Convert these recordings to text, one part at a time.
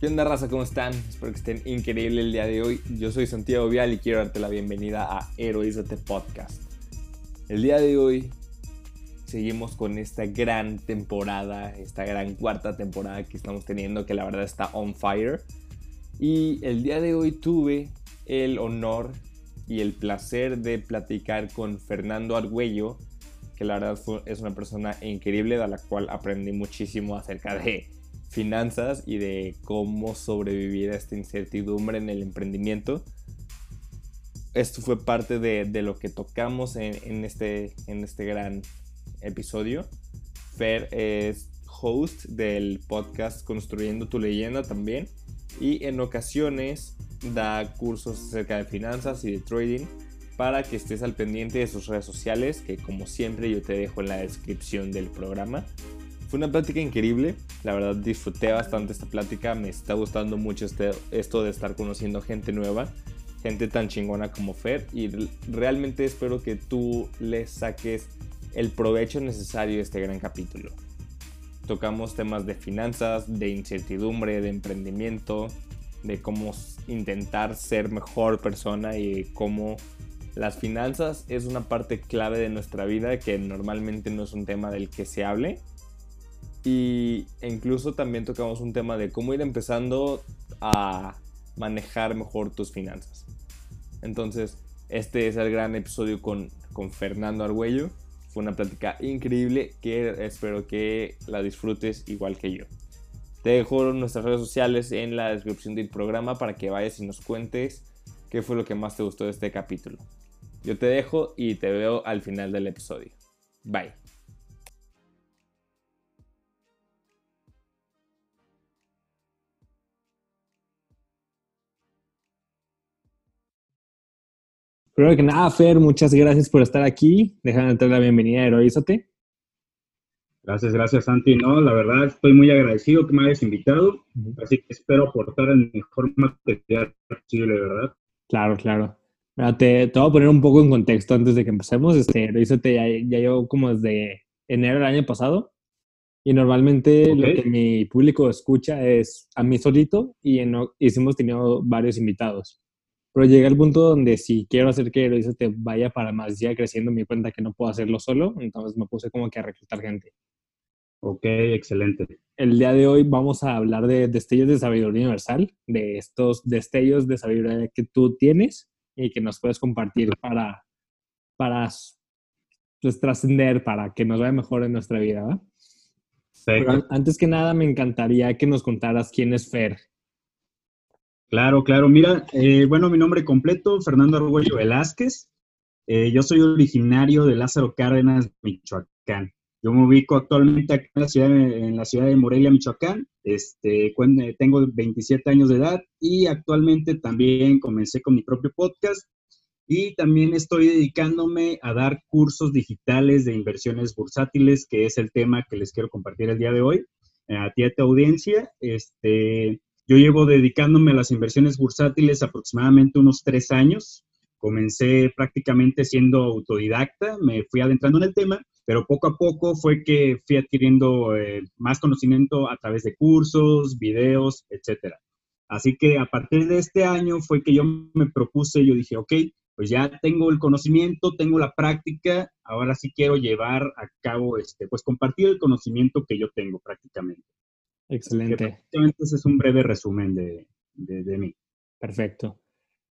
¿Qué onda, raza? ¿Cómo están? Espero que estén increíble el día de hoy. Yo soy Santiago Vial y quiero darte la bienvenida a Heroízate Podcast. El día de hoy seguimos con esta gran temporada, esta gran cuarta temporada que estamos teniendo, que la verdad está on fire. Y el día de hoy tuve el honor y el placer de platicar con Fernando Argüello, que la verdad es una persona increíble, de la cual aprendí muchísimo acerca de finanzas y de cómo sobrevivir a esta incertidumbre en el emprendimiento. Esto fue parte de, lo que tocamos en, este, en este gran episodio. Fer es host del podcast Construyendo tu leyenda también y en ocasiones da cursos acerca de finanzas y de trading para que estés al pendiente de sus redes sociales que como siempre yo te dejo en la descripción del programa. Fue una plática increíble, la verdad disfruté bastante esta plática, me está gustando mucho este, esto de estar conociendo gente nueva, gente tan chingona como Fer. Y realmente espero que tú le saques el provecho necesario a este gran capítulo. Tocamos temas de finanzas, de incertidumbre, de emprendimiento, de cómo intentar ser mejor persona y cómo las finanzas es una parte clave de nuestra vida que normalmente no es un tema del que se hable y incluso también tocamos un tema de cómo ir empezando a manejar mejor tus finanzas. Entonces, este es el gran episodio con, con Fernando Argüello. Fue una plática increíble que espero que la disfrutes igual que yo. Te dejo nuestras redes sociales en la descripción del programa para que vayas y nos cuentes qué fue lo que más te gustó de este capítulo. Yo te dejo y te veo al final del episodio. Bye. Primero que nada, Fer, muchas gracias por estar aquí. Déjame entrar la bienvenida a Heroízate. Gracias, gracias, Santi. No, la verdad estoy muy agradecido que me hayas invitado, así que espero aportar el mejor material posible, ¿verdad? Claro, claro. te, te, voy a poner un poco en contexto antes de que empecemos. Este, Heroízate ya, ya llevo como desde enero del año pasado y normalmente lo que mi público escucha es a mí solito y, en, y hemos tenido varios invitados. Pero llegué al punto donde si quiero hacer que eso te vaya para más, ya creciendo me cuenta que no puedo hacerlo solo, entonces me puse como que a reclutar gente. Ok, excelente. El día de hoy vamos a hablar de destellos de sabiduría universal, de estos destellos de sabiduría que tú tienes y que nos puedes compartir para, para pues, trascender, para que nos vaya mejor en nuestra vida. Pero antes que nada, me encantaría que nos contaras quién es Fer, Claro, claro. Mira, eh, bueno, mi nombre completo, Fernando Argüello Velázquez. Eh, yo soy originario de Lázaro Cárdenas, Michoacán. Yo me ubico actualmente en la ciudad, de Morelia, Michoacán. Este, tengo 27 años de edad y actualmente también comencé con mi propio podcast y también estoy dedicándome a dar cursos digitales de inversiones bursátiles, que es el tema que les quiero compartir el día de hoy. A ti, a tu audiencia, este, yo llevo dedicándome a las inversiones bursátiles aproximadamente unos tres años. Comencé prácticamente siendo autodidacta, me fui adentrando en el tema, pero poco a poco fue que fui adquiriendo eh, más conocimiento a través de cursos, videos, etc. Así que a partir de este año fue que yo me propuse, yo dije, ok, pues ya tengo el conocimiento, tengo la práctica, ahora sí quiero llevar a cabo, este, pues compartir el conocimiento que yo tengo prácticamente. Excelente. ese es un breve resumen de, de, mí. Perfecto.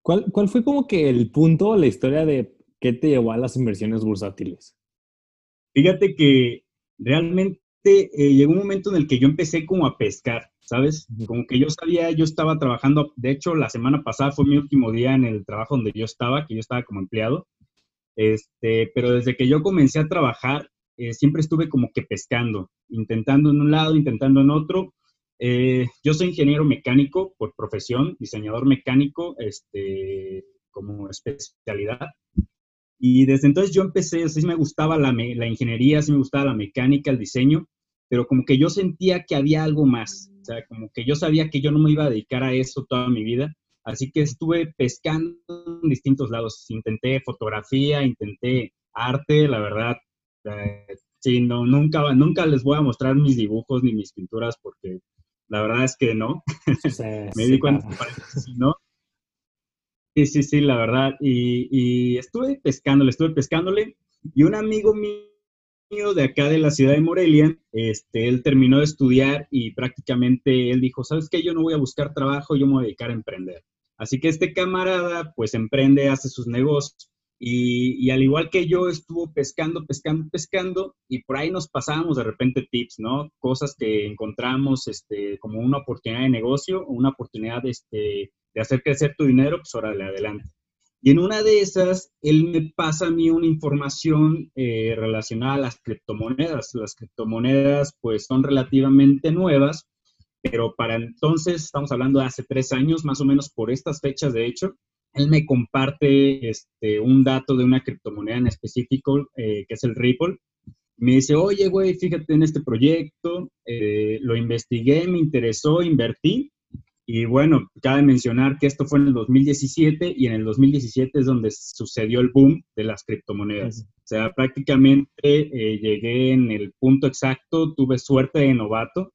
¿Cuál, ¿Cuál, fue como que el punto, la historia de qué te llevó a las inversiones bursátiles? Fíjate que realmente eh, llegó un momento en el que yo empecé como a pescar, ¿sabes? Como que yo sabía, yo estaba trabajando, de hecho la semana pasada fue mi último día en el trabajo donde yo estaba, que yo estaba como empleado, este, pero desde que yo comencé a trabajar, eh, siempre estuve como que pescando, intentando en un lado, intentando en otro. Eh, yo soy ingeniero mecánico por profesión, diseñador mecánico este, como especialidad. Y desde entonces yo empecé, sí me gustaba la, la ingeniería, sí me gustaba la mecánica, el diseño, pero como que yo sentía que había algo más. O sea, como que yo sabía que yo no me iba a dedicar a eso toda mi vida. Así que estuve pescando en distintos lados. Intenté fotografía, intenté arte, la verdad, Sí, no, nunca, nunca les voy a mostrar mis dibujos ni mis pinturas porque La verdad es que no. me di cuenta que no. Sí, sí, sí, la verdad. Y, y estuve pescándole, estuve pescándole. Y un amigo mío de acá de la ciudad de Morelia, este, él terminó de estudiar y prácticamente él dijo, ¿sabes qué? Yo no voy a buscar trabajo, yo me voy a dedicar a emprender. Así que este camarada pues emprende, hace sus negocios y, al igual que yo estuvo pescando, pescando, pescando y por ahí nos pasábamos de repente tips, ¿no? Cosas que encontramos este, como una oportunidad de negocio o una oportunidad este, de hacer crecer tu dinero, pues órale, adelante. Y en una de esas, él me pasa a mí una información eh, relacionada a las criptomonedas. Las criptomonedas pues son relativamente nuevas, pero para entonces, estamos hablando de hace tres años, más o menos por estas fechas de hecho, él me comparte este, un dato de una criptomoneda en específico, eh, que es el Ripple. Me dice, oye, güey, fíjate en este proyecto, eh, lo investigué, me interesó, invertí. Y bueno, cabe mencionar que esto fue en el 2017 y en el 2017 es donde sucedió el boom de las criptomonedas. O sea, prácticamente eh, llegué en el punto exacto, tuve suerte de novato,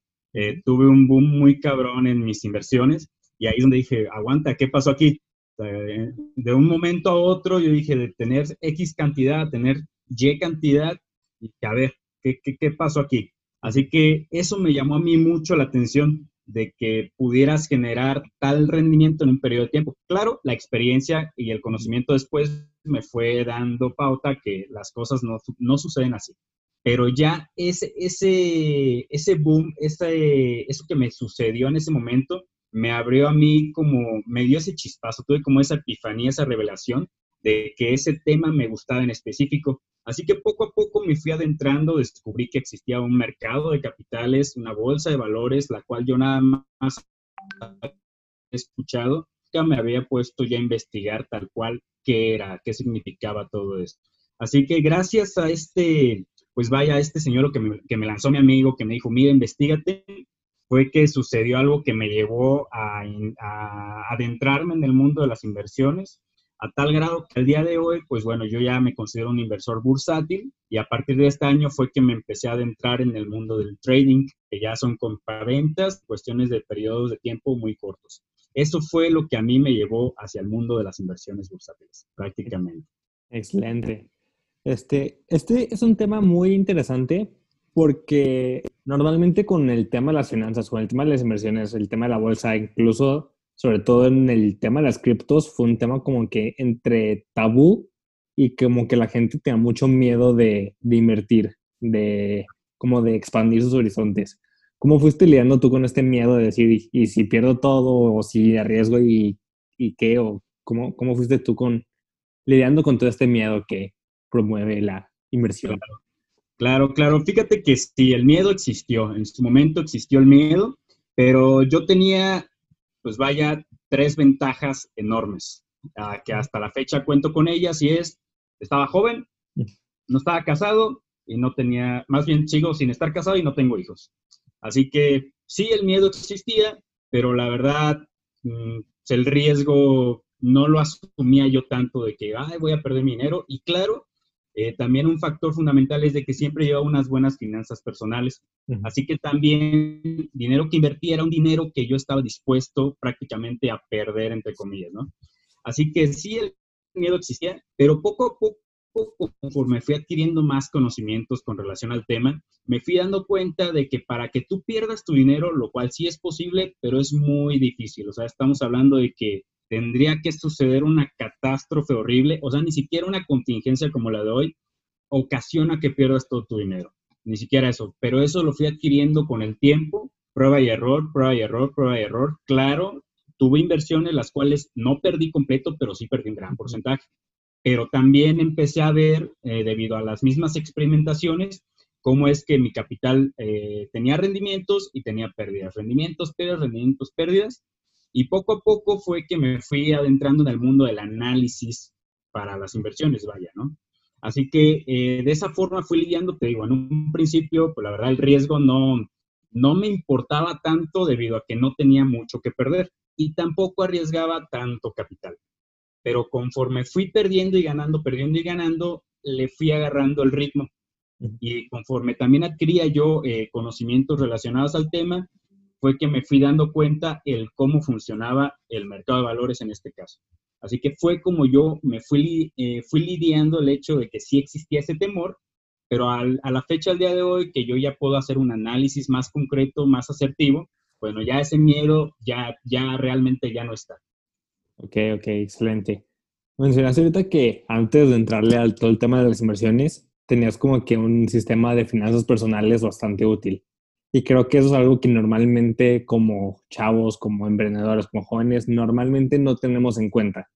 tuve un boom muy cabrón en mis inversiones y ahí es donde dije, aguanta, ¿qué pasó aquí? De un momento a otro yo dije de tener X cantidad tener Y cantidad y a ver, ¿qué, qué, qué pasó aquí? Así que eso me llamó a mí mucho la atención de que pudieras generar tal rendimiento en un periodo de tiempo. Claro, la experiencia y el conocimiento después me fue dando pauta que las cosas no, no suceden así. Pero ya ese, ese, ese boom, ese, eso que me sucedió en ese momento, me abrió a mí como, me dio ese chispazo, tuve como esa epifanía, esa revelación de que ese tema me gustaba en específico. Así que poco a poco me fui adentrando, descubrí que existía un mercado de capitales, una bolsa de valores, la cual yo nada más he escuchado, nunca me había puesto ya a investigar tal cual qué era, qué significaba todo esto. Así que gracias a este, pues vaya, a este señor que me, que me lanzó mi amigo, que me dijo, mira, investigate, fue que sucedió algo que me llevó a, adentrarme en el mundo de las inversiones a tal grado que al día de hoy, pues bueno, yo ya me considero un inversor bursátil y a partir de este año fue que me empecé a adentrar en el mundo del trading, que ya son compraventas, cuestiones de periodos de tiempo muy cortos. Eso fue lo que a mí me llevó hacia el mundo de las inversiones bursátiles, prácticamente. Excelente. Este, este es un tema muy interesante porque normalmente con el tema de las finanzas, con el tema de las inversiones, el tema de la bolsa, incluso sobre todo en el tema de las criptos, fue un tema como que entre tabú y como que la gente tenía mucho miedo de, invertir, de como de expandir sus horizontes. ¿Cómo fuiste lidiando tú con este miedo de decir, y, si pierdo todo, o si arriesgo y, y qué, o cómo, cómo fuiste tú con lidiando con todo este miedo que promueve la inversión? Claro. Fíjate que sí, el miedo existió. En su momento existió el miedo, pero yo tenía, pues vaya, tres ventajas enormes, que hasta la fecha cuento con ellas y es, estaba joven, no estaba casado y no tenía, más bien sigo sin estar casado y no tengo hijos. Así que sí, el miedo existía, pero la verdad, mm, el riesgo no lo asumía yo tanto de que, ay, voy a perder mi dinero. Y claro, eh, también un factor fundamental es de que siempre lleva unas buenas finanzas personales. Así que también dinero que invertí era un dinero que yo estaba dispuesto prácticamente a perder, entre comillas, ¿no? Así que sí, el miedo existía, pero poco a poco, conforme fui adquiriendo más conocimientos con relación al tema, me fui dando cuenta de que para que tú pierdas tu dinero, lo cual sí es posible, pero es muy difícil. O sea, estamos hablando de que tendría que suceder una catástrofe horrible, o sea, ni siquiera una contingencia como la de hoy ocasiona que pierdas todo tu dinero, ni siquiera eso, pero eso lo fui adquiriendo con el tiempo, prueba y error, prueba y error, prueba y error, claro, tuve inversiones las cuales no perdí completo, pero sí perdí un gran porcentaje, pero también empecé a ver, eh, debido a las mismas experimentaciones, cómo es que mi capital eh, tenía rendimientos y tenía pérdidas, rendimientos, pérdidas, rendimientos, pérdidas, y poco a poco fue que me fui adentrando en el mundo del análisis para las inversiones, vaya, ¿no? Así que eh, de esa forma fui lidiando, te digo, en un principio, pues la verdad el riesgo no, no me importaba tanto debido a que no tenía mucho que perder y tampoco arriesgaba tanto capital. Pero conforme fui perdiendo y ganando, perdiendo y ganando, le fui agarrando el ritmo. Y conforme también adquiría yo eh, conocimientos relacionados al tema, fue que me fui dando cuenta el cómo funcionaba el mercado de valores en este caso. Así que fue como yo me fui, eh, fui lidiando el hecho de que sí existía ese temor, pero a la fecha, al día de hoy, que yo ya puedo hacer un análisis más concreto, más asertivo, bueno, ya ese miedo ya, ya realmente ya no está. Ok, ok, excelente. Mencionaste ahorita que antes de entrarle al todo el tema de las inversiones, tenías como que un sistema de finanzas personales bastante útil. Y creo que eso es algo que normalmente como chavos, como emprendedores, como jóvenes, normalmente no tenemos en cuenta.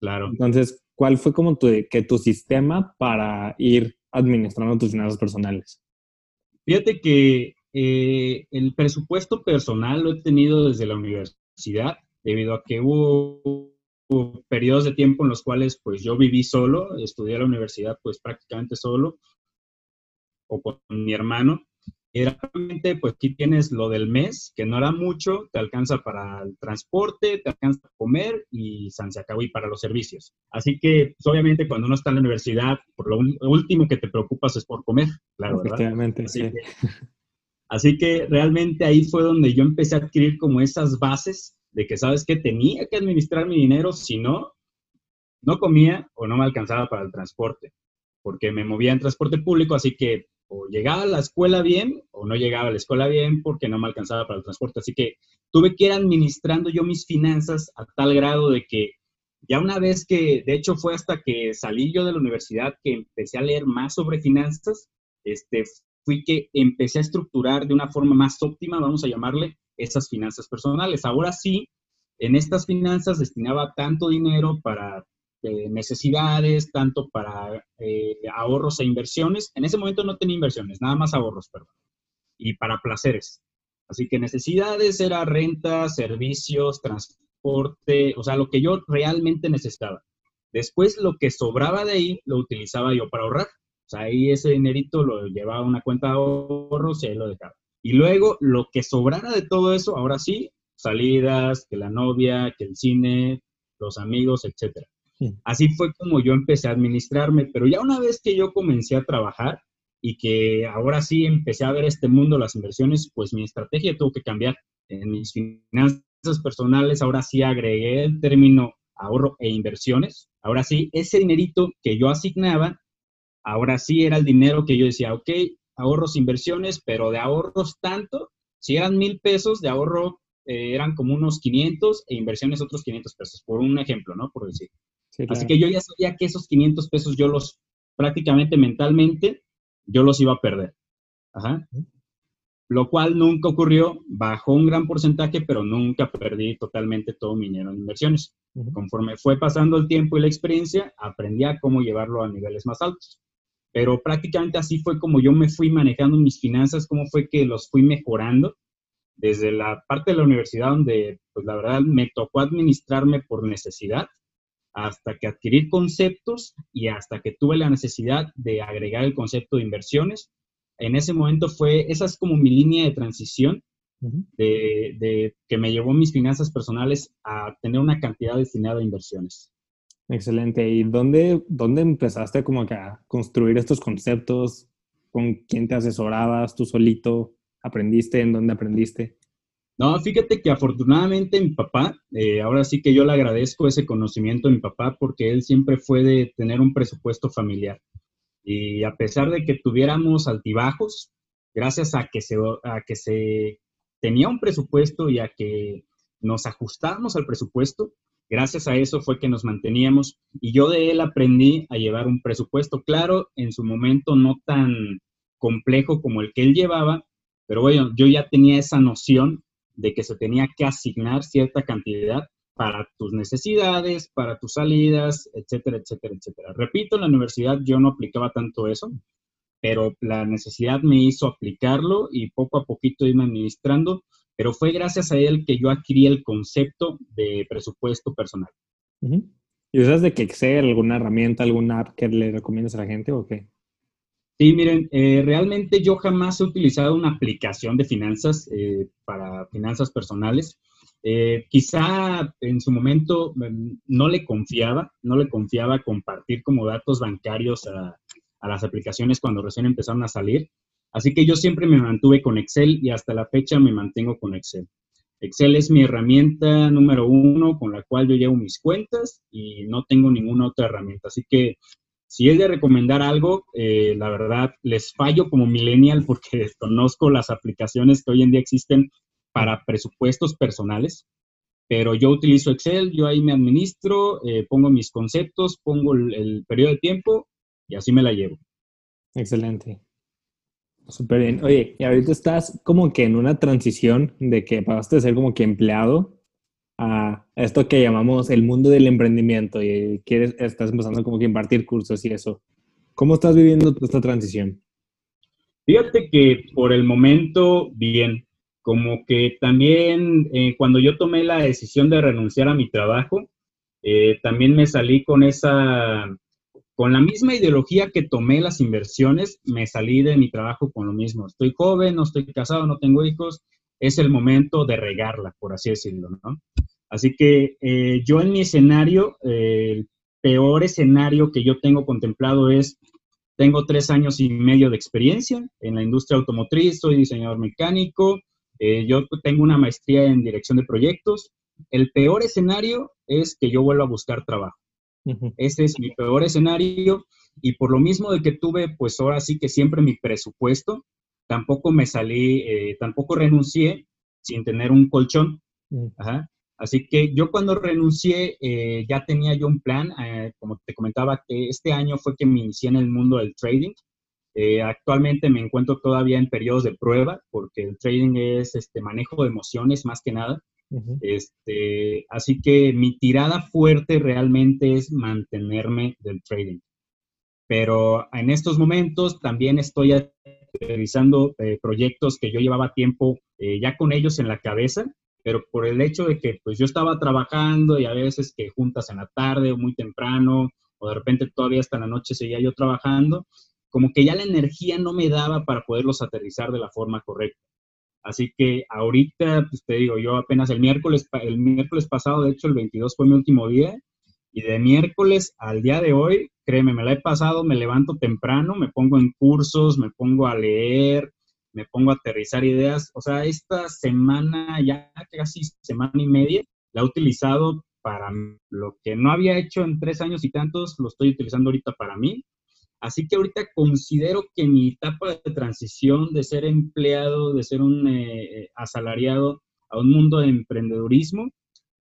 Claro. Entonces, ¿cuál fue como tu, que tu sistema para ir administrando tus finanzas personales? Fíjate que eh, el presupuesto personal lo he tenido desde la universidad, debido a que hubo, hubo, periodos de tiempo en los cuales pues yo viví solo, estudié a la universidad pues prácticamente solo, o con mi hermano, y realmente, pues aquí tienes lo del mes, que no era mucho, te alcanza para el transporte, te alcanza para comer y se acabó y para los servicios. Así que, pues, obviamente, cuando uno está en la universidad, por lo, último que te preocupas es por comer, claro, Efectivamente, así sí. Que, así que realmente ahí fue donde yo empecé a adquirir como esas bases de que, ¿sabes que Tenía que administrar mi dinero, si no, no comía o no me alcanzaba para el transporte, porque me movía en transporte público, así que o llegaba a la escuela bien o no llegaba a la escuela bien porque no me alcanzaba para el transporte. Así que tuve que ir administrando yo mis finanzas a tal grado de que ya una vez que, de hecho fue hasta que salí yo de la universidad que empecé a leer más sobre finanzas, este, fui que empecé a estructurar de una forma más óptima, vamos a llamarle, esas finanzas personales. Ahora sí, en estas finanzas destinaba tanto dinero para necesidades, tanto para eh, ahorros e inversiones. En ese momento no tenía inversiones, nada más ahorros, perdón. Y para placeres. Así que necesidades era renta, servicios, transporte, o sea, lo que yo realmente necesitaba. Después lo que sobraba de ahí lo utilizaba yo para ahorrar. O sea, ahí ese dinerito lo llevaba a una cuenta de ahorros y ahí lo dejaba. Y luego lo que sobrara de todo eso, ahora sí, salidas, que la novia, que el cine, los amigos, etcétera. Así fue como yo empecé a administrarme, pero ya una vez que yo comencé a trabajar y que ahora sí empecé a ver este mundo, las inversiones, pues mi estrategia tuvo que cambiar. En mis finanzas personales, ahora sí agregué el término ahorro e inversiones. Ahora sí, ese dinerito que yo asignaba, ahora sí era el dinero que yo decía, ok, ahorros, inversiones, pero de ahorros tanto, si eran mil pesos de ahorro, eh, eran como unos 500 e inversiones otros 500 pesos, por un ejemplo, ¿no? Por decir. Así que yo ya sabía que esos 500 pesos yo los, prácticamente mentalmente, yo los iba a perder. Ajá. Lo cual nunca ocurrió, bajó un gran porcentaje, pero nunca perdí totalmente todo mi dinero en inversiones. Conforme fue pasando el tiempo y la experiencia, aprendí a cómo llevarlo a niveles más altos. Pero prácticamente así fue como yo me fui manejando mis finanzas, cómo fue que los fui mejorando desde la parte de la universidad donde, pues la verdad, me tocó administrarme por necesidad hasta que adquirir conceptos y hasta que tuve la necesidad de agregar el concepto de inversiones. En ese momento fue, esa es como mi línea de transición de, que me llevó mis finanzas personales a tener una cantidad destinada a inversiones. Excelente. ¿Y dónde, dónde empezaste como que a construir estos conceptos? ¿Con quién te asesorabas? ¿Tú solito aprendiste? ¿En dónde aprendiste? No, fíjate que afortunadamente mi papá, eh, ahora sí que yo le agradezco ese conocimiento a mi papá porque él siempre fue de tener un presupuesto familiar. Y a pesar de que tuviéramos altibajos, gracias a que se, a que se tenía un presupuesto y a que nos ajustábamos al presupuesto, gracias a eso fue que nos manteníamos. Y yo de él aprendí a llevar un presupuesto, claro, en su momento no tan complejo como el que él llevaba, pero bueno, yo ya tenía esa noción de que se tenía que asignar cierta cantidad para tus necesidades, para tus salidas, etcétera, etcétera, etcétera. Repito, en la universidad yo no aplicaba tanto eso, pero la necesidad me hizo aplicarlo y poco a poquito irme administrando, pero fue gracias a él que yo adquirí el concepto de presupuesto personal. ¿Y usas de que Excel, alguna herramienta, alguna app que le recomiendas a la gente o qué? Sí, miren, eh, realmente yo jamás he utilizado una aplicación de finanzas eh, para finanzas personales. Eh, quizá en su momento mm, no le confiaba, no le confiaba compartir como datos bancarios a, las aplicaciones cuando recién empezaron a salir, Así que yo siempre me mantuve con Excel y hasta la fecha me mantengo con Excel. Excel es mi herramienta número uno con la cual yo llevo mis cuentas y no tengo ninguna otra herramienta. Así que si es de recomendar algo, eh, la verdad les fallo como millennial porque desconozco las aplicaciones que hoy en día existen para presupuestos personales, pero yo utilizo Excel, yo ahí me administro, eh, pongo mis conceptos, pongo el, el periodo de tiempo y así me la llevo. Excelente. Súper bien. Oye, y ahorita estás como que en una transición de que pasaste de ser como que empleado a esto que llamamos el mundo del emprendimiento y quieres, estás empezando como que impartir cursos y eso. ¿Cómo estás viviendo esta transición? Fíjate que por el momento, bien, como que también eh, cuando yo tomé la decisión de renunciar a mi trabajo, eh, también me salí con esa con la misma ideología que tomé las inversiones, me salí de mi trabajo con lo mismo. Estoy joven, no estoy casado, no tengo hijos, es el momento de regarla, por así decirlo, ¿no? Así que eh, yo en mi escenario, eh, el peor escenario que yo tengo contemplado es, tengo tres años y medio de experiencia en la industria automotriz, soy diseñador mecánico, eh, yo tengo una maestría en dirección de proyectos. El peor escenario es que yo vuelva a buscar trabajo. Ese es mi peor escenario y por lo mismo de que tuve, pues ahora sí que siempre mi presupuesto, tampoco me salí, eh, tampoco renuncié sin tener un colchón. Mm. Así que yo cuando renuncié eh, ya tenía yo un plan, eh, como te comentaba, que este año fue que me inicié en el mundo del trading. actualmente me encuentro todavía en periodos de prueba porque el trading es este manejo de emociones más que nada este, así que mi tirada fuerte realmente es mantenerme del trading. Pero en estos momentos también estoy revisando eh, proyectos que yo llevaba tiempo eh, ya con ellos en la cabeza, pero por el hecho de que pues yo estaba trabajando y a veces que juntas en la tarde o muy temprano o de repente todavía hasta la noche seguía yo trabajando, como que ya la energía no me daba para poderlos aterrizar de la forma correcta. Así que ahorita, pues te digo, yo apenas el miércoles, el miércoles pasado, de hecho el 22 fue mi último día, y de miércoles al día de hoy, créeme, me la he pasado, me levanto temprano, me pongo en cursos, me pongo a leer, me pongo a aterrizar ideas. O sea, esta semana, ya casi semana y media, la he utilizado para lo que no había hecho en tres años y tantos, lo estoy utilizando ahorita para mí. Así que ahorita considero que mi etapa de transición de ser empleado, de ser un eh, eh, asalariado a un mundo de emprendedurismo,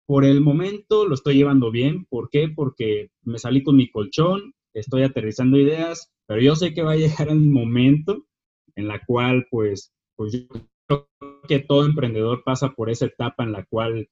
por el momento lo estoy llevando bien. ¿Por qué? Porque me salí con mi colchón, estoy aterrizando ideas, pero yo sé que va a llegar el momento en la cual, pues, pues yo creo que todo emprendedor pasa por esa etapa en la cual,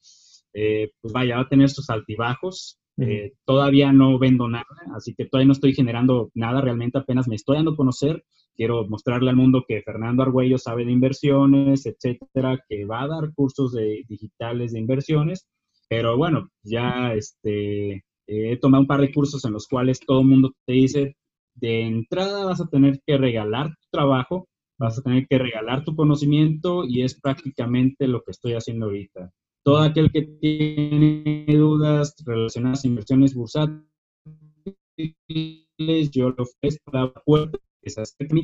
eh, pues vaya, va a tener sus altibajos, eh, todavía no vendo nada, así que todavía no estoy generando nada, realmente apenas me estoy dando a conocer. Quiero mostrarle al mundo que Fernando Argüello sabe de inversiones, etcétera, que va a dar cursos de, digitales de inversiones, pero bueno, ya este, he tomado un par de cursos en los cuales todo el mundo te dice, de entrada vas a tener que regalar tu trabajo, vas a tener que regalar tu conocimiento y es prácticamente lo que estoy haciendo ahorita. Todo aquel que tiene dudas relacionadas a inversiones bursátiles, yo lo ofrezco la puerta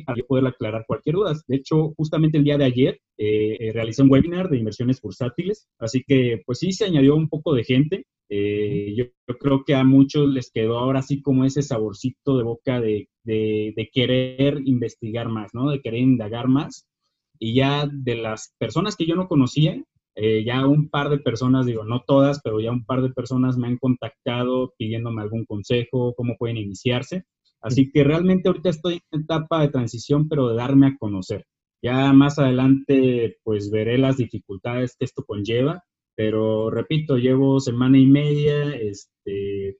para poder aclarar cualquier duda. De hecho, justamente el día de ayer eh, eh, realicé un webinar de inversiones bursátiles, así que pues sí se añadió un poco de gente. Eh, yo, creo que a muchos les quedó ahora así como ese saborcito de boca de, de querer investigar más, ¿no? De querer indagar más. Y ya de las personas que yo no conocía, eh, ya un par de personas, digo, no todas, pero ya un par de personas me han contactado pidiéndome algún consejo, cómo pueden iniciarse. Así que realmente ahorita estoy en etapa de transición, pero de darme a conocer. Ya más adelante, pues veré las dificultades que esto conlleva, pero repito, llevo semana y media, este,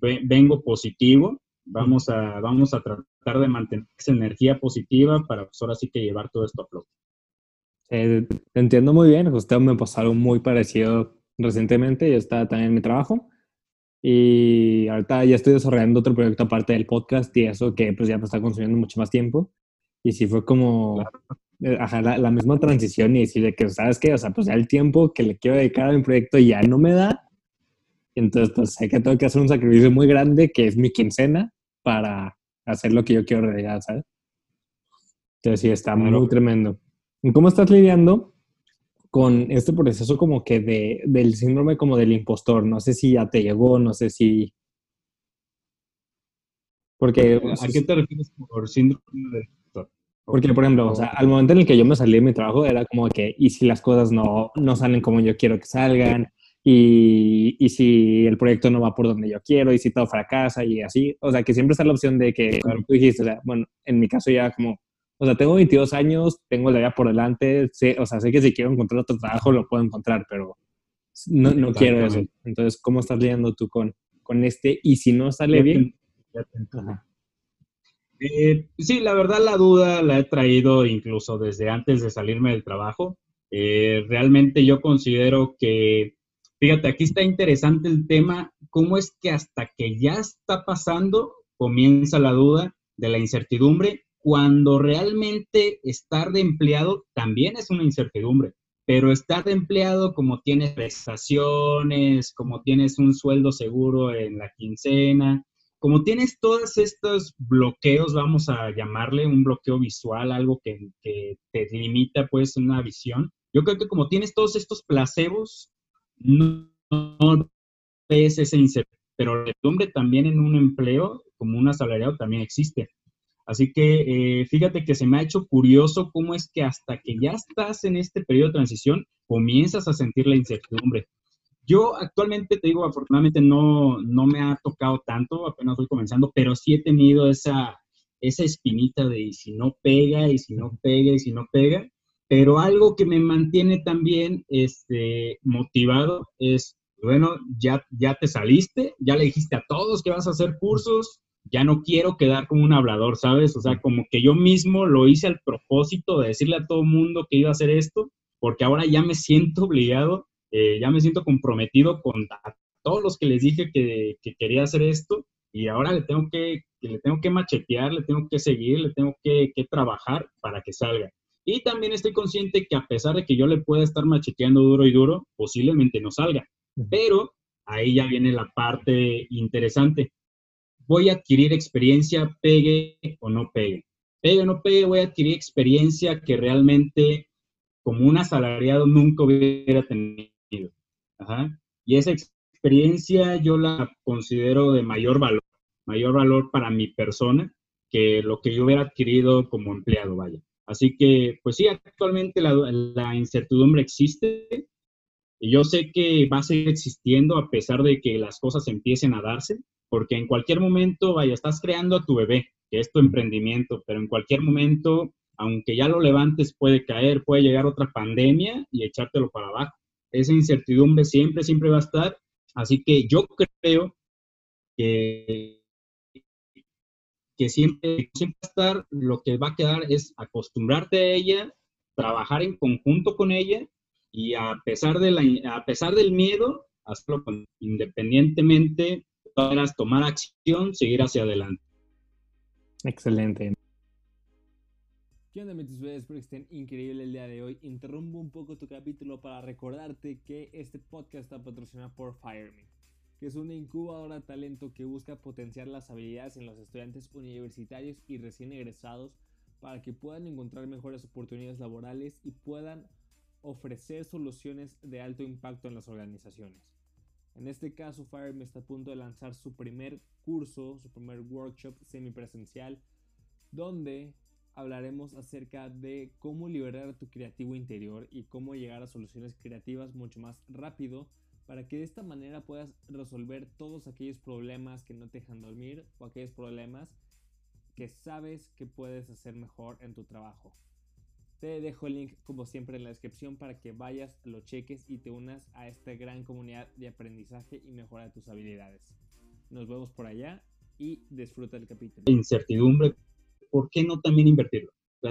vengo positivo, vamos a, vamos a tratar de mantener esa energía positiva para pues ahora sí que llevar todo esto a flote. Eh, entiendo muy bien, usted me pasó algo muy parecido recientemente, yo estaba también en mi trabajo y ahorita ya estoy desarrollando otro proyecto aparte del podcast y eso que pues ya me está consumiendo mucho más tiempo y sí fue como eh, la, misma transición y decirle que, ¿sabes qué? O sea, pues ya el tiempo que le quiero dedicar a mi proyecto ya no me da, entonces pues sé que tengo que hacer un sacrificio muy grande que es mi quincena para hacer lo que yo quiero realidad, ¿sabes? Entonces sí, está muy tremendo. ¿Cómo estás lidiando con este proceso como que de, del síndrome como del impostor? No sé si ya te llegó, no sé si... Porque... ¿A qué te refieres por síndrome del impostor? Porque, por ejemplo, o sea, al momento en el que yo me salí de mi trabajo era como que, ¿y si las cosas no, no salen como yo quiero que salgan? Y, y, si el proyecto no va por donde yo quiero y si todo fracasa y así. O sea, que siempre está la opción de que, como tú dijiste, o sea, bueno, en mi caso ya como, o sea, tengo 22 años, tengo la vida por delante, sé, o sea, sé que si quiero encontrar otro trabajo lo puedo encontrar, pero no, no quiero eso. Entonces, ¿cómo estás lidiando tú con, con este? Y si no sale bien... Eh, sí, la verdad la duda la he traído incluso desde antes de salirme del trabajo. Eh, realmente yo considero que Fíjate, aquí está interesante el tema, cómo es que hasta que ya está pasando comienza la duda de la incertidumbre, cuando realmente estar de empleado también es una incertidumbre, pero estar de empleado como tienes prestaciones, como tienes un sueldo seguro en la quincena, como tienes todos estos bloqueos, vamos a llamarle un bloqueo visual, algo que, te limita pues una visión, yo creo que como tienes todos estos placebos, no, es ese incertidumbre, pero el hombre también en un empleo como un asalariado también existe. Así que eh, fíjate que se me ha hecho curioso cómo es que hasta que ya estás en este periodo de transición, comienzas a sentir la incertidumbre. Yo actualmente, te digo, afortunadamente no, no me ha tocado tanto, apenas voy comenzando, pero sí he tenido esa, esa espinita de si no pega, y si no pega, y si no pega. Pero algo que me mantiene también este, motivado es, bueno, ya, ya te saliste, ya le dijiste a todos que vas a hacer cursos, ya no quiero quedar como un hablador, ¿sabes? O sea, como que yo mismo lo hice al propósito de decirle a todo el mundo que iba a hacer esto, porque ahora ya me siento obligado, eh, ya me siento comprometido con todos los que les dije que, quería hacer esto y ahora le tengo que, le tengo que machetear, le tengo que seguir, le tengo que, que trabajar para que salga. Y también estoy consciente que a pesar de que yo le pueda estar macheteando duro y duro, posiblemente no salga. Pero ahí ya viene la parte interesante. Voy a adquirir experiencia, pegue o no pegue. Pegue o no pegue, voy a adquirir experiencia que realmente como un asalariado nunca hubiera tenido. Y esa experiencia yo la considero de mayor valor, mayor valor para mi persona que lo que yo hubiera adquirido como empleado, vaya. Así que, pues sí, actualmente la, incertidumbre existe y yo sé que va a seguir existiendo a pesar de que las cosas empiecen a darse, porque en cualquier momento, vaya, estás creando a tu bebé, que es tu emprendimiento, pero en cualquier momento, aunque ya lo levantes, puede caer, puede llegar otra pandemia y echártelo para abajo. Esa incertidumbre siempre, siempre va a estar. Así que yo creo que siempre, siempre va a estar, lo que va a quedar es acostumbrarte a ella, trabajar en conjunto con ella y a pesar, de la, a pesar del miedo, hacerlo independientemente, podrás tomar acción, seguir hacia adelante. Excelente. ¿Qué onda, Metis? Espero que estén increíble el día de hoy. Interrumpo un poco tu capítulo para recordarte que este podcast está patrocinado por FireMe que es una incubadora de talento que busca potenciar las habilidades en los estudiantes universitarios y recién egresados para que puedan encontrar mejores oportunidades laborales y puedan ofrecer soluciones de alto impacto en las organizaciones. En este caso, FireMe está a punto de lanzar su primer curso, su primer workshop semipresencial, donde hablaremos acerca de cómo liberar tu creativo interior y cómo llegar a soluciones creativas mucho más rápido para que de esta manera puedas resolver todos aquellos problemas que no te dejan dormir o aquellos problemas que sabes que puedes hacer mejor en tu trabajo. Te dejo el link como siempre en la descripción para que vayas, lo cheques y te unas a esta gran comunidad de aprendizaje y mejora tus habilidades. Nos vemos por allá y disfruta el capítulo. Incertidumbre, ¿por qué no también invertirlo?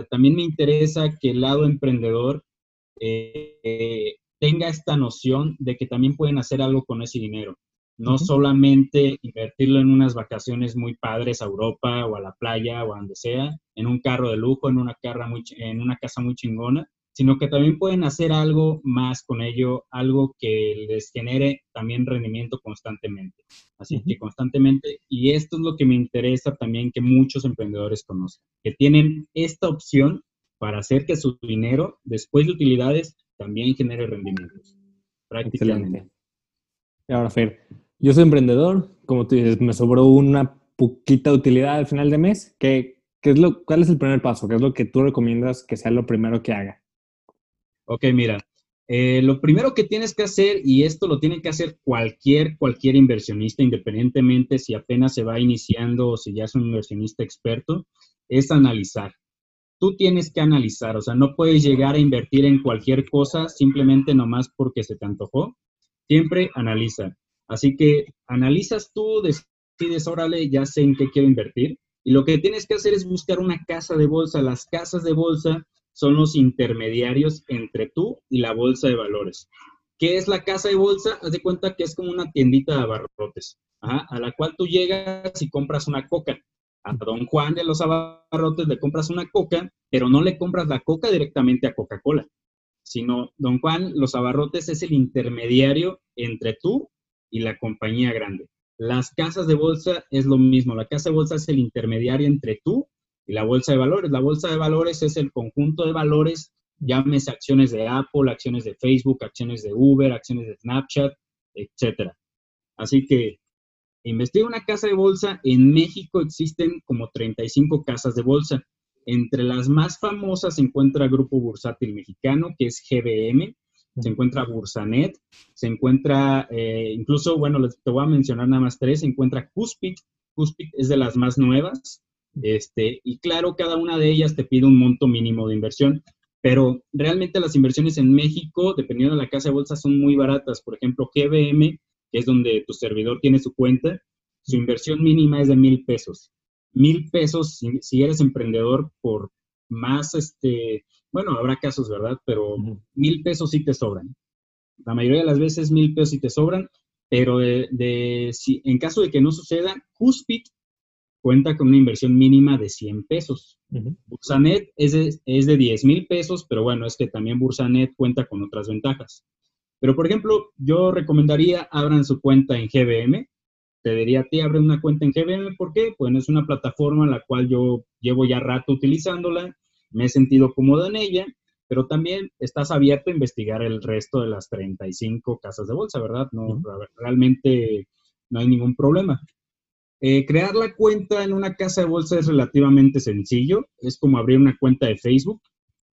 también me interesa que el lado emprendedor eh, tenga esta noción de que también pueden hacer algo con ese dinero. No solamente invertirlo en unas vacaciones muy padres a Europa o a la playa o a donde sea, en un carro de lujo, en una, muy, en una casa muy chingona, sino que también pueden hacer algo más con ello, algo que les genere también rendimiento constantemente. Así que constantemente, y esto es lo que me interesa también que muchos emprendedores conozcan, que tienen esta opción para hacer que su dinero, después de utilidades, también genere rendimientos. Prácticamente. Ahora, Fer, yo soy emprendedor, como tú dices, me sobró una poquita utilidad al final de mes. ¿Qué, es lo, ¿Cuál es el primer paso? ¿Qué es lo que tú recomiendas que sea lo primero que haga? Ok, mira, eh, lo primero que tienes que hacer, y esto lo tiene que hacer cualquier, cualquier inversionista, independientemente si apenas se va iniciando o si ya es un inversionista experto, es analizar. Tú tienes que analizar, o sea, no puedes llegar a invertir en cualquier cosa simplemente nomás porque se te antojó. Siempre analiza. Así que analizas tú, decides, órale, ya sé en qué quiero invertir. Y lo que tienes que hacer es buscar una casa de bolsa. Las casas de bolsa son los intermediarios entre tú y la bolsa de valores. ¿Qué es la casa de bolsa? Haz de cuenta que es como una tiendita de abarrotes, a la cual tú llegas y compras una coca. A don Juan de los abarrotes le compras una coca, pero no le compras la coca directamente a Coca-Cola, sino don Juan, los abarrotes es el intermediario entre tú y la compañía grande. Las casas de bolsa es lo mismo. La casa de bolsa es el intermediario entre tú y la bolsa de valores. La bolsa de valores es el conjunto de valores, llámese acciones de Apple, acciones de Facebook, acciones de Uber, acciones de Snapchat, etcétera. Así que investiga una casa de bolsa. En México existen como 35 casas de bolsa. Entre las más famosas se encuentra Grupo Bursátil Mexicano, que es GBM, se encuentra Bursanet, se encuentra, eh, incluso, bueno, te voy a mencionar nada más tres, se encuentra Cuspid, Cuspid es de las más nuevas, este, y claro, cada una de ellas te pide un monto mínimo de inversión, pero realmente las inversiones en México, dependiendo de la casa de bolsa, son muy baratas. Por ejemplo, GBM, que es donde tu servidor tiene su cuenta, su inversión mínima es de mil pesos. Mil pesos, si, eres emprendedor, por más, este, bueno, habrá casos, ¿verdad? Pero mil pesos sí te sobran. La mayoría de las veces mil pesos sí te sobran, pero de, si, en caso de que no suceda, Cuspid cuenta con una inversión mínima de 100 pesos. Bursanet es de, es de 10 mil pesos, pero bueno, es que también Bursanet cuenta con otras ventajas. Pero, por ejemplo, yo recomendaría abran su cuenta en GBM. Te diría a ti, abre una cuenta en GBM. ¿Por qué? Pues es una plataforma en la cual yo llevo ya rato utilizándola, me he sentido cómodo en ella, pero también estás abierto a investigar el resto de las 35 casas de bolsa, ¿verdad? No, realmente no hay ningún problema. Eh, crear la cuenta en una casa de bolsa es relativamente sencillo. Es como abrir una cuenta de Facebook.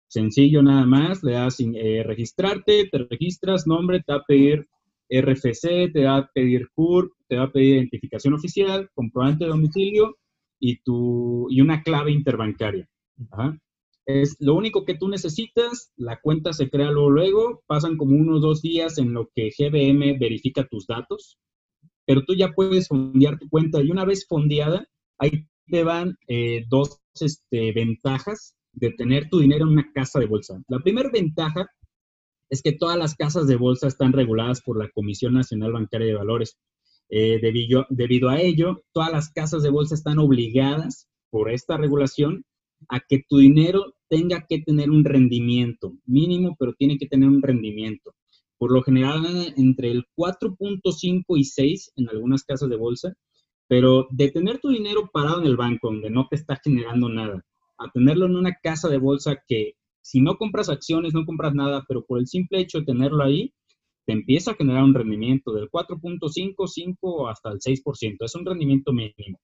Sencillo nada más. Le das eh, registrarte, te registras, nombre, te va a pedir RFC, te va a pedir CURP, te va a pedir identificación oficial, comprobante de domicilio y, tu, y una clave interbancaria. Es lo único que tú necesitas, la cuenta se crea luego, luego, pasan como unos dos días en lo que GBM verifica tus datos, pero tú ya puedes fondear tu cuenta y una vez fondeada, ahí te van eh, dos este, ventajas de tener tu dinero en una casa de bolsa. La primera ventaja es que todas las casas de bolsa están reguladas por la Comisión Nacional Bancaria de Valores. Eh, debido, debido a ello, todas las casas de bolsa están obligadas por esta regulación a que tu dinero tenga que tener un rendimiento mínimo, pero tiene que tener un rendimiento. Por lo general entre el 4.5 y 6 en algunas casas de bolsa, pero de tener tu dinero parado en el banco donde no te está generando nada, a tenerlo en una casa de bolsa que si no compras acciones, no compras nada, pero por el simple hecho de tenerlo ahí, te empieza a generar un rendimiento del 4.5, 5 hasta el 6%. Es un rendimiento mínimo.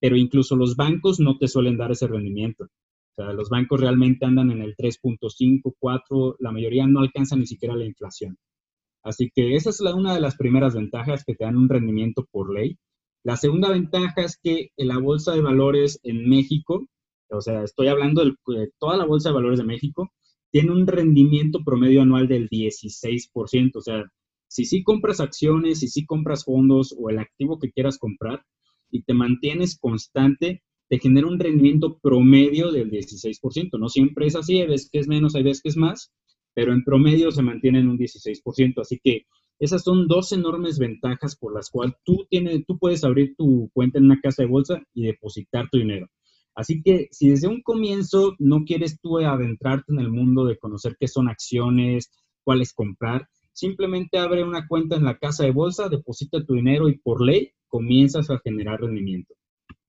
Pero incluso los bancos no te suelen dar ese rendimiento. O sea, los bancos realmente andan en el 3.5, 4, la mayoría no alcanzan ni siquiera la inflación. Así que esa es una de las primeras ventajas que te dan un rendimiento por ley. La segunda ventaja es que la bolsa de valores en México, o sea, estoy hablando de toda la bolsa de valores de México, tiene un rendimiento promedio anual del 16%. O sea, si sí compras acciones, si sí compras fondos o el activo que quieras comprar y te mantienes constante, te genera un rendimiento promedio del 16%. No siempre es así, hay veces que es menos, hay veces que es más, pero en promedio se mantiene en un 16%. Así que esas son dos enormes ventajas por las cuales tú, tienes, tú puedes abrir tu cuenta en una casa de bolsa y depositar tu dinero. Así que si desde un comienzo no quieres tú adentrarte en el mundo de conocer qué son acciones, cuáles comprar, simplemente abre una cuenta en la casa de bolsa, deposita tu dinero y por ley comienzas a generar rendimiento.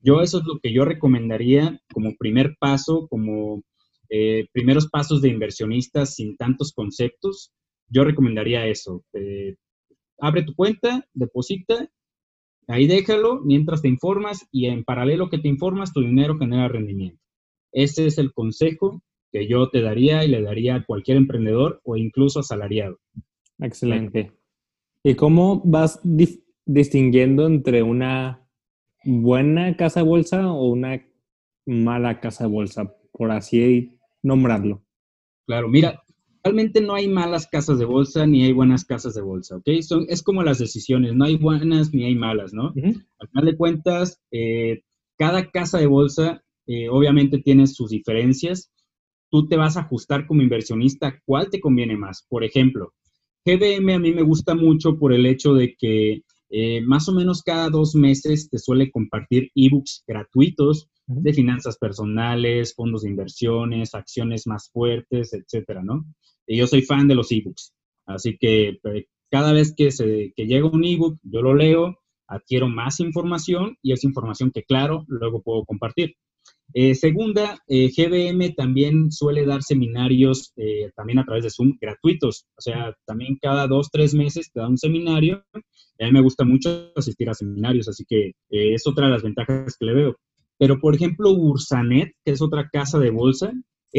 Yo eso es lo que yo recomendaría como primer paso, como eh, primeros pasos de inversionistas sin tantos conceptos. Yo recomendaría eso. Eh, abre tu cuenta, deposita, ahí déjalo mientras te informas y en paralelo que te informas, tu dinero genera rendimiento. Ese es el consejo que yo te daría y le daría a cualquier emprendedor o incluso asalariado. Excelente. ¿Y cómo vas distinguiendo entre una buena casa de bolsa o una mala casa de bolsa, por así nombrarlo? Claro, mira, realmente no hay malas casas de bolsa ni hay buenas casas de bolsa, ¿ok? Son, es como las decisiones, no hay buenas ni hay malas, ¿no? Al final de cuentas, eh, cada casa de bolsa eh, obviamente tiene sus diferencias. Tú te vas a ajustar como inversionista cuál te conviene más. Por ejemplo, GBM a mí me gusta mucho por el hecho de que eh, más o menos cada dos meses te suele compartir ebooks gratuitos de finanzas personales, fondos de inversiones, acciones más fuertes, etcétera, ¿no? Y yo soy fan de los ebooks, así que pues, cada vez que, se, que llega un ebook, yo lo leo, adquiero más información y es información que, claro, luego puedo compartir. Eh, segunda, eh, GBM también suele dar seminarios eh, también a través de Zoom gratuitos. O sea, también cada dos, tres meses te da un seminario. A mí me gusta mucho asistir a seminarios, así que es otra de las ventajas que le veo. Pero, por ejemplo, Bursanet, que es otra casa de bolsa,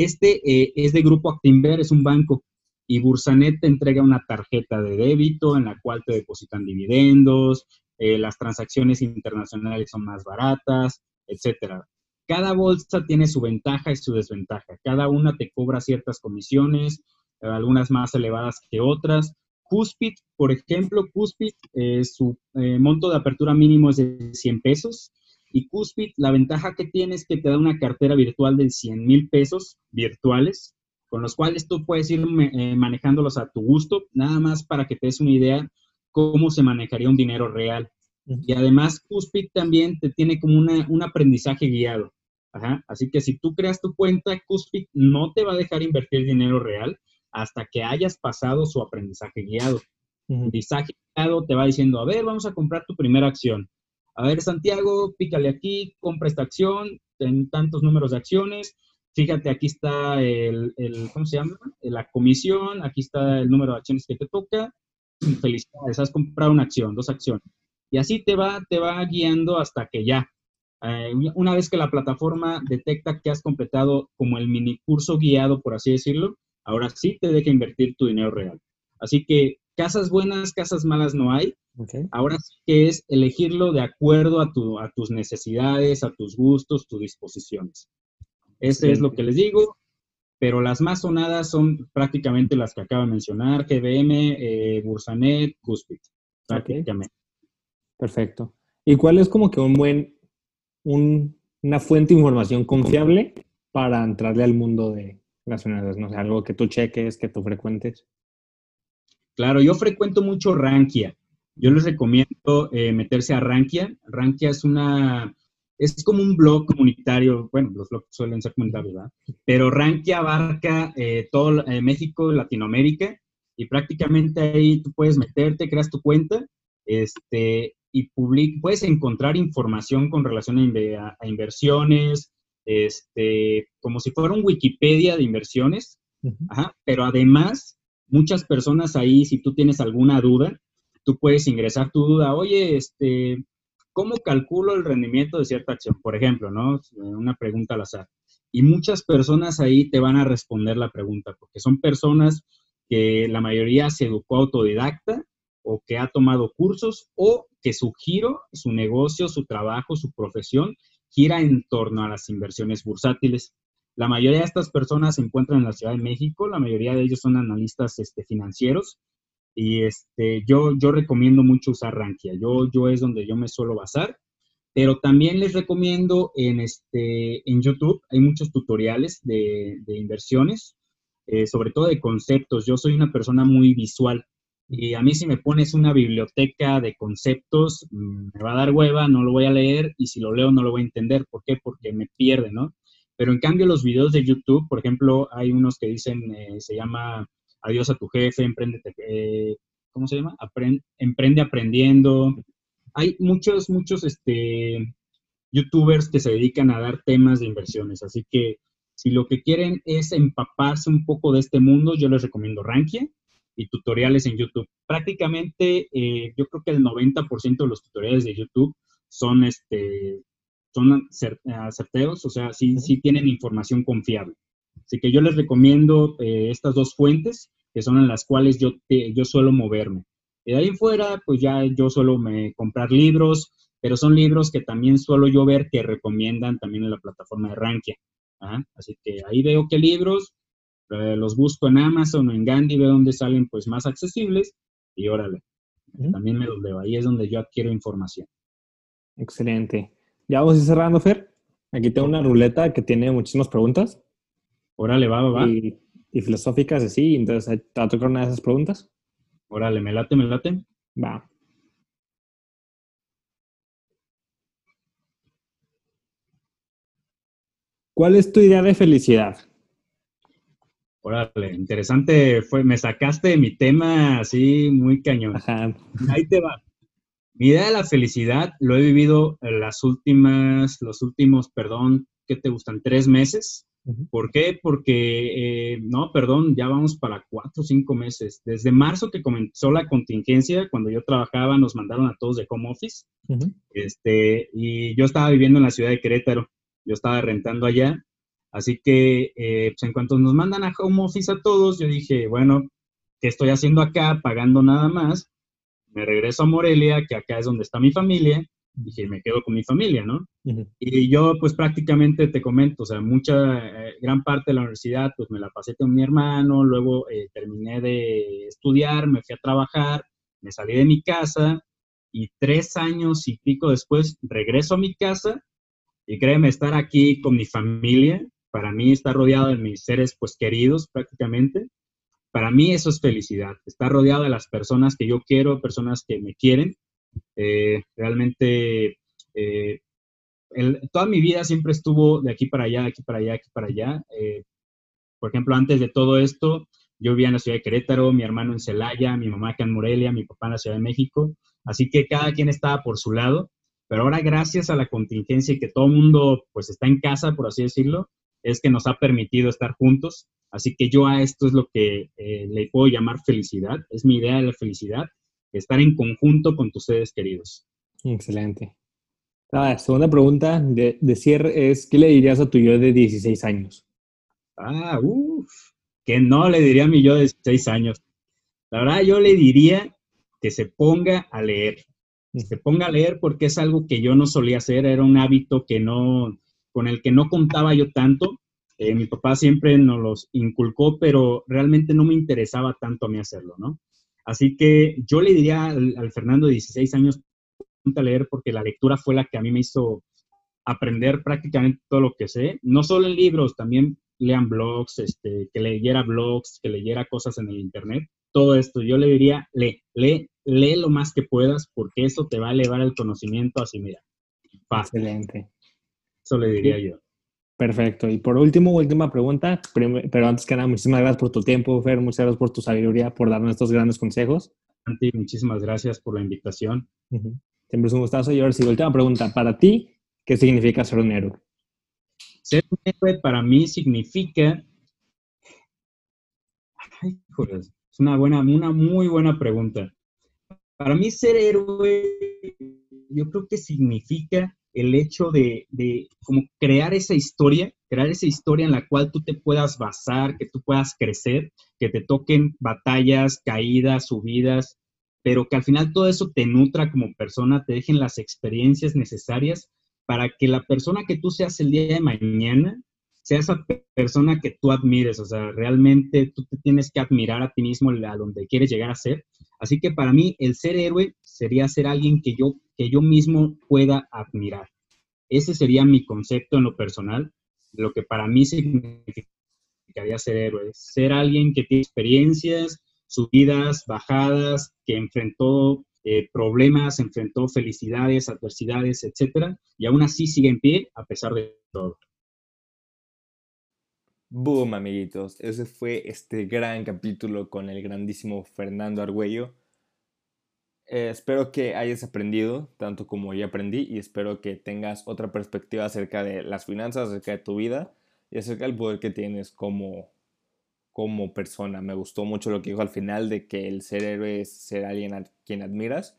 este es de Grupo Actinver, es un banco. Y Bursanet te entrega una tarjeta de débito en la cual te depositan dividendos, las transacciones internacionales son más baratas, etcétera cada bolsa tiene su ventaja y su desventaja. Cada una te cobra ciertas comisiones, algunas más elevadas que otras. Cuspid, por ejemplo, Cuspid, eh, su eh, monto de apertura mínimo es de 100 pesos. Y Cuspid, la ventaja que tiene es que te da una cartera virtual de 100 mil pesos virtuales, con los cuales tú puedes ir eh, manejándolos a tu gusto, nada más para que te des una idea cómo se manejaría un dinero real. Y además, Cuspid también te tiene como un aprendizaje guiado. Así que si tú creas tu cuenta, Cuspid no te va a dejar invertir dinero real hasta que hayas pasado su aprendizaje guiado. El Aprendizaje guiado te va diciendo, a ver, vamos a comprar tu primera acción. A ver, Santiago, pícale aquí, compra esta acción, en tantos números de acciones. Fíjate, aquí está el, ¿cómo se llama? La comisión, aquí está el número de acciones que te toca. Felicidades, has comprado una acción, dos acciones. Y así te va, te va guiando hasta que ya eh, una vez que la plataforma detecta que has completado como el mini curso guiado, por así decirlo, ahora sí te deja invertir tu dinero real. Así que casas buenas, casas malas no hay. Ahora sí que es elegirlo de acuerdo a, tu, a tus necesidades, a tus gustos, tus disposiciones. Ese es lo que les digo, pero las más sonadas son prácticamente las que acabo de mencionar, GBM, eh, Bursanet, prácticamente. Perfecto. ¿Y cuál es como que un buen una fuente de información confiable para entrarle al mundo de las finanzas? No sé, algo que tú cheques, que tú frecuentes. Claro, yo frecuento mucho Rankia. Yo les recomiendo eh, meterse a Rankia. Rankia es una, es como un blog comunitario, bueno, los blogs suelen ser comunitarios, ¿verdad? Pero Rankia abarca eh, todo eh, México, Latinoamérica, y prácticamente ahí tú puedes meterte, creas tu cuenta, este, y puedes encontrar información con relación a, inversiones, este, como si fuera un Wikipedia de inversiones, pero además, muchas personas ahí, si tú tienes alguna duda, tú puedes ingresar tu duda, oye, este, ¿cómo calculo el rendimiento de cierta acción? Por ejemplo, ¿no? Una pregunta al azar. Y muchas personas ahí te van a responder la pregunta, porque son personas que la mayoría se educó autodidacta o que ha tomado cursos o que su giro, su negocio, su trabajo, su profesión gira en torno a las inversiones bursátiles. La mayoría de estas personas se encuentran en la Ciudad de México, la mayoría de ellos son analistas este, financieros y este, yo, yo recomiendo mucho usar Rankia, yo, yo es donde yo me suelo basar, pero también les recomiendo en, este, en YouTube, hay muchos tutoriales de, inversiones, eh, sobre todo de conceptos. Yo soy una persona muy visual, Y a mí si me pones una biblioteca de conceptos, mm, me va a dar hueva, no lo voy a leer y si lo leo no lo voy a entender. ¿Por qué? Porque me pierde, ¿no? Pero en cambio los videos de YouTube, por ejemplo, hay unos que dicen, eh, se llama Adiós a tu jefe, emprende, eh, ¿cómo se llama? emprende aprendiendo. Hay muchos, muchos este, youtubers que se dedican a dar temas de inversiones, así que si lo que quieren es empaparse un poco de este mundo, yo les recomiendo Rankia y tutoriales en YouTube. Prácticamente, eh, yo creo que el 90% de los tutoriales de YouTube son, este, son certeros, o sea, sí, sí tienen información confiable. Así que yo les recomiendo eh, estas dos fuentes, que son en las cuales yo, yo suelo moverme. Y de ahí fuera, pues ya yo suelo me, comprar libros, pero son libros que también suelo yo ver que recomiendan también en la plataforma de Rankia. Así que ahí veo qué libros, eh, los busco en Amazon o en Gandhi, veo dónde salen pues más accesibles y órale, también me los leo. Ahí es donde yo adquiero información. Excelente. Ya vamos a ir cerrando, Fer. Aquí tengo una ruleta que tiene muchísimas preguntas. Órale, va, va, va. Y, filosóficas, así. Entonces, ¿te va a tocar una de esas preguntas? Órale, me late, me late. Va. ¿Cuál es tu idea de felicidad? Órale, interesante. Fue, me sacaste de mi tema así muy cañón. Ajá. Ahí te va. Mi idea de la felicidad lo he vivido en las últimas, los últimos, perdón, ¿qué te gustan? Tres meses. ¿Por qué? Porque, eh, no, perdón, ya vamos para cuatro o cinco meses. Desde marzo que comenzó la contingencia, cuando yo trabajaba, nos mandaron a todos de home office. este, y yo estaba viviendo en la ciudad de Querétaro yo estaba rentando allá. Así que, eh, pues en cuanto nos mandan a home office a todos, yo dije, bueno, ¿qué estoy haciendo acá pagando nada más? Me regreso a Morelia, que acá es donde está mi familia. Dije, me quedo con mi familia, ¿no? Y yo, pues prácticamente te comento, o sea, mucha, eh, gran parte de la universidad, pues me la pasé con mi hermano, luego eh, terminé de estudiar, me fui a trabajar, me salí de mi casa y tres años y pico después regreso a mi casa y créeme, estar aquí con mi familia, para mí estar rodeado de mis seres pues queridos prácticamente, para mí eso es felicidad, estar rodeado de las personas que yo quiero, personas que me quieren. Eh, realmente, eh, toda mi vida siempre estuvo de aquí para allá, de aquí para allá, de aquí para allá. Eh, por ejemplo, antes de todo esto, yo vivía en la ciudad de Querétaro, mi hermano en Celaya, mi mamá acá en Morelia, mi papá en la Ciudad de México. Así que cada quien estaba por su lado. Pero ahora gracias a la contingencia y que todo el mundo pues está en casa, por así decirlo, es que nos ha permitido estar juntos. Así que yo a esto es lo que eh, le puedo llamar felicidad. Es mi idea de la felicidad, estar en conjunto con tus seres queridos. Excelente. La segunda pregunta de, de, cierre es, ¿qué le dirías a tu yo de 16 años? Ah, uff, que no le diría a mi yo de 16 años. La verdad, yo le diría que se ponga a leer se ponga a leer porque es algo que yo no solía hacer, era un hábito que no, con el que no contaba yo tanto. Eh, mi papá siempre nos los inculcó, pero realmente no me interesaba tanto a mí hacerlo, ¿no? Así que yo le diría al, Fernando de 16 años, a leer porque la lectura fue la que a mí me hizo aprender prácticamente todo lo que sé, no solo en libros, también lean blogs, este, que leyera blogs, que leyera cosas en el internet, todo esto. Yo le diría, lee, lee, lee lo más que puedas porque eso te va a elevar el conocimiento así, mira. Excelente. Eso le diría yo. Perfecto. Y por último, última pregunta, pero antes que nada, muchísimas gracias por tu tiempo, Fer, muchas gracias por tu sabiduría, por darnos estos grandes consejos. Santi, muchísimas gracias por la invitación. Siempre es un gustazo. Y ahora sí, última pregunta, para ti, ¿qué significa ser un héroe? Ser un héroe para mí significa... Ay, joder, es una buena, una muy buena pregunta. Para mí ser héroe, yo creo que significa el hecho de, como crear esa historia, crear esa historia en la cual tú te puedas basar, que tú puedas crecer, que te toquen batallas, caídas, subidas, pero que al final todo eso te nutra como persona, te dejen las experiencias necesarias para que la persona que tú seas el día de mañana sea esa persona que tú admires, o sea, realmente tú te tienes que admirar a ti mismo a donde quieres llegar a ser. Así que para mí el ser héroe sería ser alguien que yo, que yo mismo pueda admirar. Ese sería mi concepto en lo personal, lo que para mí significaría ser héroe. Ser alguien que tiene experiencias, subidas, bajadas, que enfrentó eh, problemas, enfrentó felicidades, adversidades, etcétera, y aún así sigue en pie a pesar de todo. Boom, amiguitos. Ese fue este gran capítulo con el grandísimo Fernando Argüello. Eh, espero que hayas aprendido tanto como yo aprendí y espero que tengas otra perspectiva acerca de las finanzas, acerca de tu vida y acerca del poder que tienes como, como persona. Me gustó mucho lo que dijo al final de que el ser héroe es ser alguien a quien admiras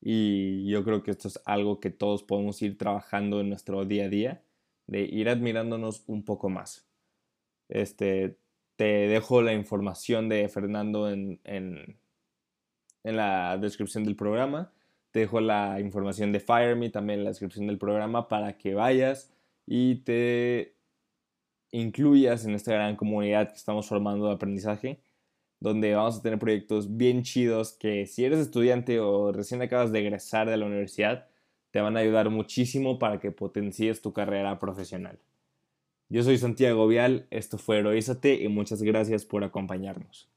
y yo creo que esto es algo que todos podemos ir trabajando en nuestro día a día, de ir admirándonos un poco más. Este, te dejo la información de Fernando en, en, en la descripción del programa. Te dejo la información de FireMe también en la descripción del programa para que vayas y te incluyas en esta gran comunidad que estamos formando de aprendizaje, donde vamos a tener proyectos bien chidos que si eres estudiante o recién acabas de egresar de la universidad, te van a ayudar muchísimo para que potencies tu carrera profesional. Yo soy Santiago Vial, esto fue Heroízate y muchas gracias por acompañarnos.